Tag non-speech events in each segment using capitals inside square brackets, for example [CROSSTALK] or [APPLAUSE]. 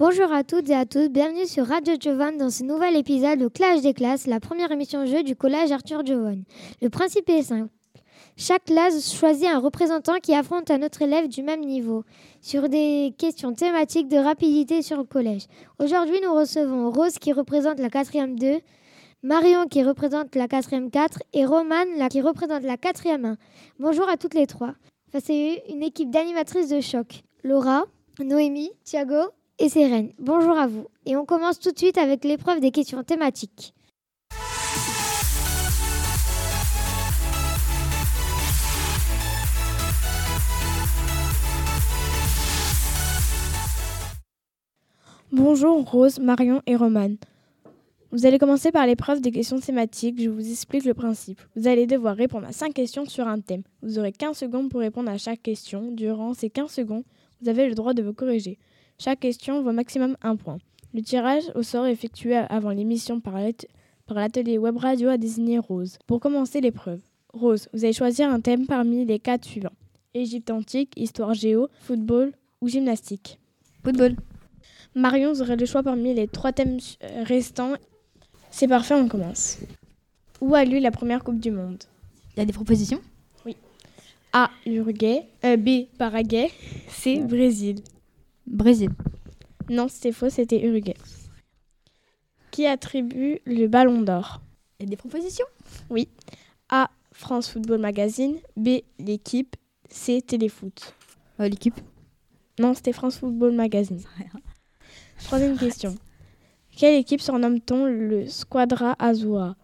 Bonjour à toutes et à tous, bienvenue sur Radio Jovan dans ce nouvel épisode de Clash des classes, la première émission jeu du collège Arthur Jovan. Le principe est simple. Chaque classe choisit un représentant qui affronte un autre élève du même niveau sur des questions thématiques de rapidité sur le collège. Aujourd'hui, nous recevons Rose qui représente la quatrième 2, Marion qui représente la quatrième 4 et Romane qui représente la quatrième 1. Bonjour à toutes les trois. Enfin, c'est une équipe d'animatrices de choc. Laura, Noémie, Thiago et Sérène. Bonjour à vous. Et on commence tout de suite avec l'épreuve des questions thématiques. Bonjour Rose, Marion et Romane. Vous allez commencer par l'épreuve des questions thématiques. Je vous explique le principe. Vous allez devoir répondre à 5 questions sur un thème. Vous aurez 15 secondes pour répondre à chaque question. Durant ces 15 secondes, vous avez le droit de vous corriger. Chaque question vaut maximum un point. Le tirage au sort est effectué avant l'émission par l'atelier web radio a désigné Rose. Pour commencer l'épreuve, Rose, vous allez choisir un thème parmi les quatre suivants. Égypte antique, histoire géo, football ou gymnastique. Football. Marion, vous aurez le choix parmi les trois thèmes euh, restants. C'est parfait, on commence. Où a lieu la première Coupe du Monde? Il y a des propositions? Oui. A. Uruguay. Euh, B. Paraguay. C. Brésil. Brésil. Non, c'était faux, c'était Uruguay. Qui attribue le ballon d'or? Il y a des propositions? Oui. A. France Football Magazine. B. L'équipe. C. Téléfoot. Euh, L'équipe? Non, c'était France Football Magazine. Troisième question. Quelle équipe surnomme-t-on le Squadra Azura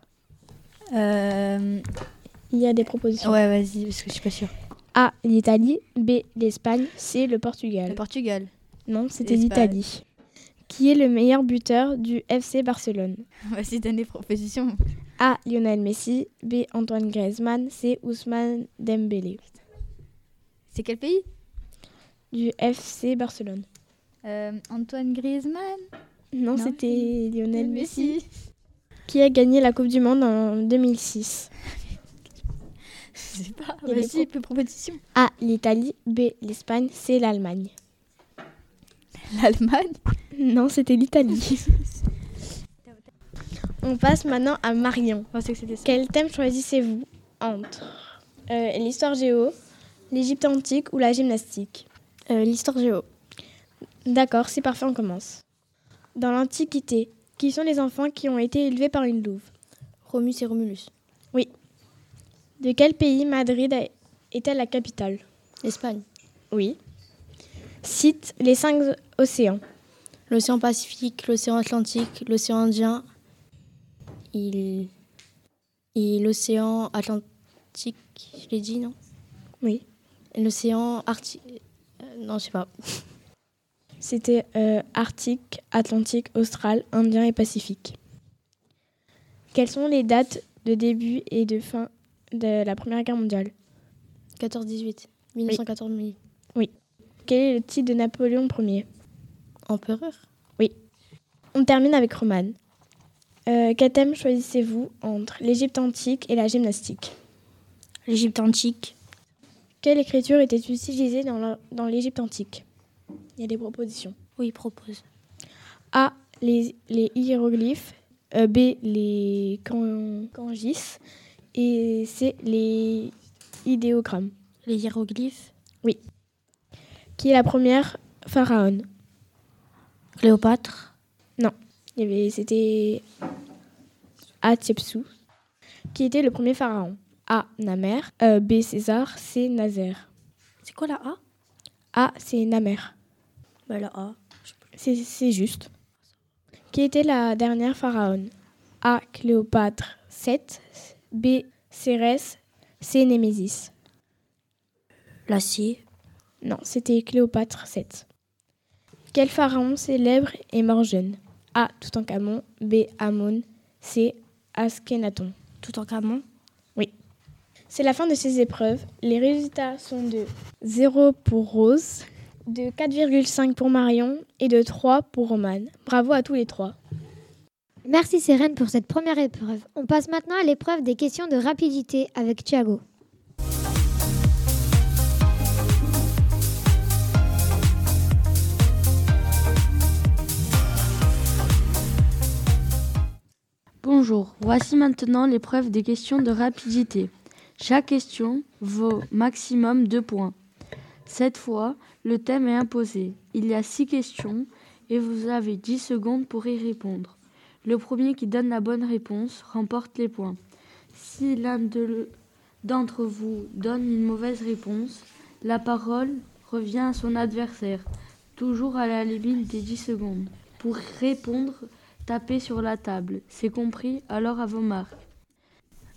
euh... Il y a des propositions. Ouais, vas-y, parce que je suis pas sûre. A. L'Italie. B. L'Espagne. C. Le Portugal. Le Portugal. Non, c'était l'Italie. Qui est le meilleur buteur du FC Barcelone [LAUGHS] Vas-y, donne des propositions. A. Lionel Messi. B. Antoine Griezmann. C. Ousmane Dembélé. C'est quel pays? Du FC Barcelone. Euh, Antoine Griezmann? Non, c'était Lionel Messi. Messi. Qui a gagné la Coupe du Monde en 2006 [LAUGHS] Je sais pas. Vas-y, peu propositions. A. L'Italie. B. L'Espagne. C. L'Allemagne. [LAUGHS] L'Allemagne Non, c'était l'Italie. [LAUGHS] On passe maintenant à Marion. Oh, que Quel thème choisissez-vous entre euh, l'histoire géo, l'Égypte antique ou la gymnastique? Euh, L'histoire géo. D'accord, c'est parfait, on commence. Dans l'Antiquité, qui sont les enfants qui ont été élevés par une louve? Romus et Romulus. Oui. De quel pays Madrid est-elle la capitale? Espagne. Oui. Cite les cinq océans. L'océan Pacifique, l'océan Atlantique, l'océan Indien il... et l'océan Atlantique, je l'ai dit, non? Oui. L'océan Arctique. Euh, non, je sais pas. [LAUGHS] C'était euh, Arctique, Atlantique, Austral, Indien et Pacifique. Quelles sont les dates de début et de fin de la Première Guerre mondiale? 14-18. 1914 oui. oui. Quel est le titre de Napoléon Ier? Empereur? Oui. On termine avec Romane. Euh, quel thème choisissez-vous entre l'Égypte antique et la gymnastique L'Égypte antique. Quelle écriture était utilisée dans l'Égypte antique? Il y a des propositions. Oui, propose. A. Les, les hiéroglyphes. Euh, B. Les kanjis. Et C. Les idéogrammes. Les hiéroglyphes? Oui. Qui est la première pharaon? Cléopâtre? Non. C'était Hatshepsut, qui était le premier pharaon? A. Namer. Euh, B. César. C. Nazaire. C'est quoi la A? A. C'est Namer. Bah, la A. C'est juste. Qui était la dernière pharaon? A. Cléopâtre 7. B. Cérès. C. Némésis. La C. Non, c'était Cléopâtre 7. Quel pharaon célèbre est mort jeune? A. Toutankhamon. B. Amon. C. Askenaton. Toutankhamon? Oui. C'est la fin de ces épreuves. Les résultats sont de 0 pour Rose, de 4,5 pour Marion et de 3 pour Romane. Bravo à tous les trois. Merci Sérène pour cette première épreuve. On passe maintenant à l'épreuve des questions de rapidité avec Thiago. Voici maintenant l'épreuve des questions de rapidité. Chaque question vaut maximum 2 points. Cette fois, le thème est imposé. Il y a 6 questions et vous avez 10 secondes pour y répondre. Le premier qui donne la bonne réponse remporte les points. Si l'un d'entre vous donne une mauvaise réponse, la parole revient à son adversaire, toujours à la limite des 10 secondes. Pour répondre, tapez sur la table. C'est compris Alors à vos marques.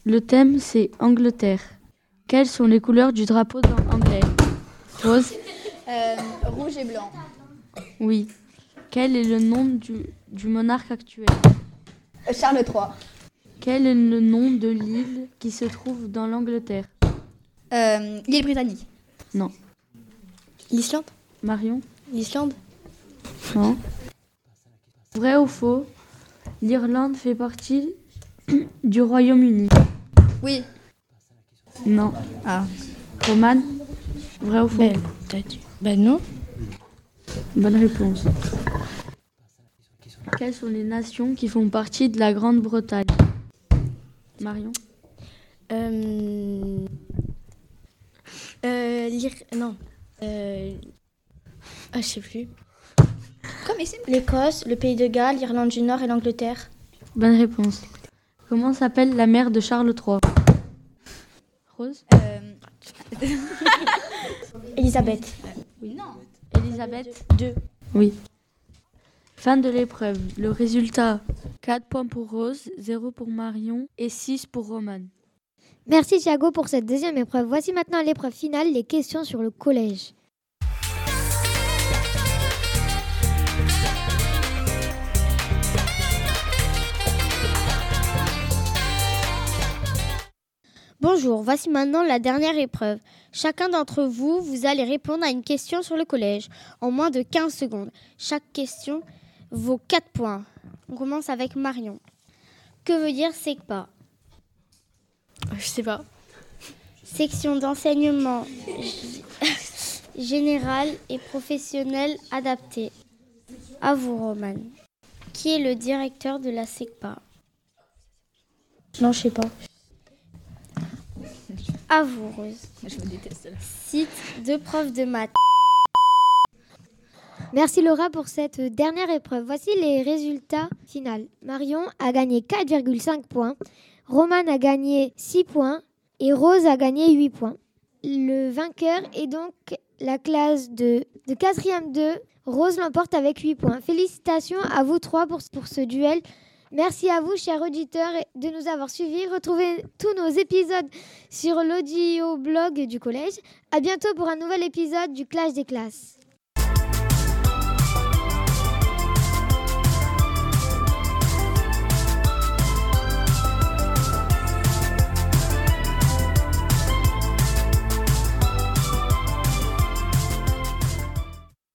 Le thème, c'est Angleterre. Quelles sont les couleurs du drapeau anglais Rose? Euh, Rouge et blanc. Oui. Quel est le nom du, du monarque actuel? Charles III. Quel est le nom de l'île qui se trouve dans l'Angleterre? Euh, L'île britannique. Non. L'Islande Marion? L'Islande Non. Vrai ou faux? L'Irlande fait partie [CLEARS THROAT] du Royaume-Uni. Oui. Non. Ah. Roman Vrai ou faux? Ben, ben non. Bonne réponse. Quelles sont les nations qui font partie de la Grande-Bretagne? Marion? Euh... Euh, non. Euh... Ah, je sais plus. L'Écosse, le Pays de Galles, l'Irlande du Nord et l'Angleterre. Bonne réponse. Comment s'appelle la mère de Charles III Rose? Euh... [LAUGHS] Elisabeth. Oui, non. Elisabeth 2. Oui. Fin de l'épreuve. Le résultat 4 points pour Rose, 0 pour Marion et 6 pour Roman. Merci Thiago pour cette deuxième épreuve. Voici maintenant l'épreuve finale, les questions sur le collège. Bonjour, voici maintenant la dernière épreuve. Chacun d'entre vous, vous allez répondre à une question sur le collège en moins de 15 secondes. Chaque question vaut 4 points. On commence avec Marion. Que veut dire SECPA Je sais pas. Section d'enseignement général et professionnel adapté. À vous, Roman. Qui est le directeur de la SECPA? Non, je sais pas. À vous, Rose. Je me déteste. Cite deux profs de maths. Merci Laura pour cette dernière épreuve. Voici les résultats finaux. Marion a gagné 4,5 points, Roman a gagné 6 points et Rose a gagné 8 points. Le vainqueur est donc la classe de, de 4e 2. Rose l'emporte avec 8 points. Félicitations à vous trois pour, pour ce duel. Merci à vous, chers auditeurs, de nous avoir suivis. Retrouvez tous nos épisodes sur l'audio blog du collège. À bientôt pour un nouvel épisode du Clash des classes.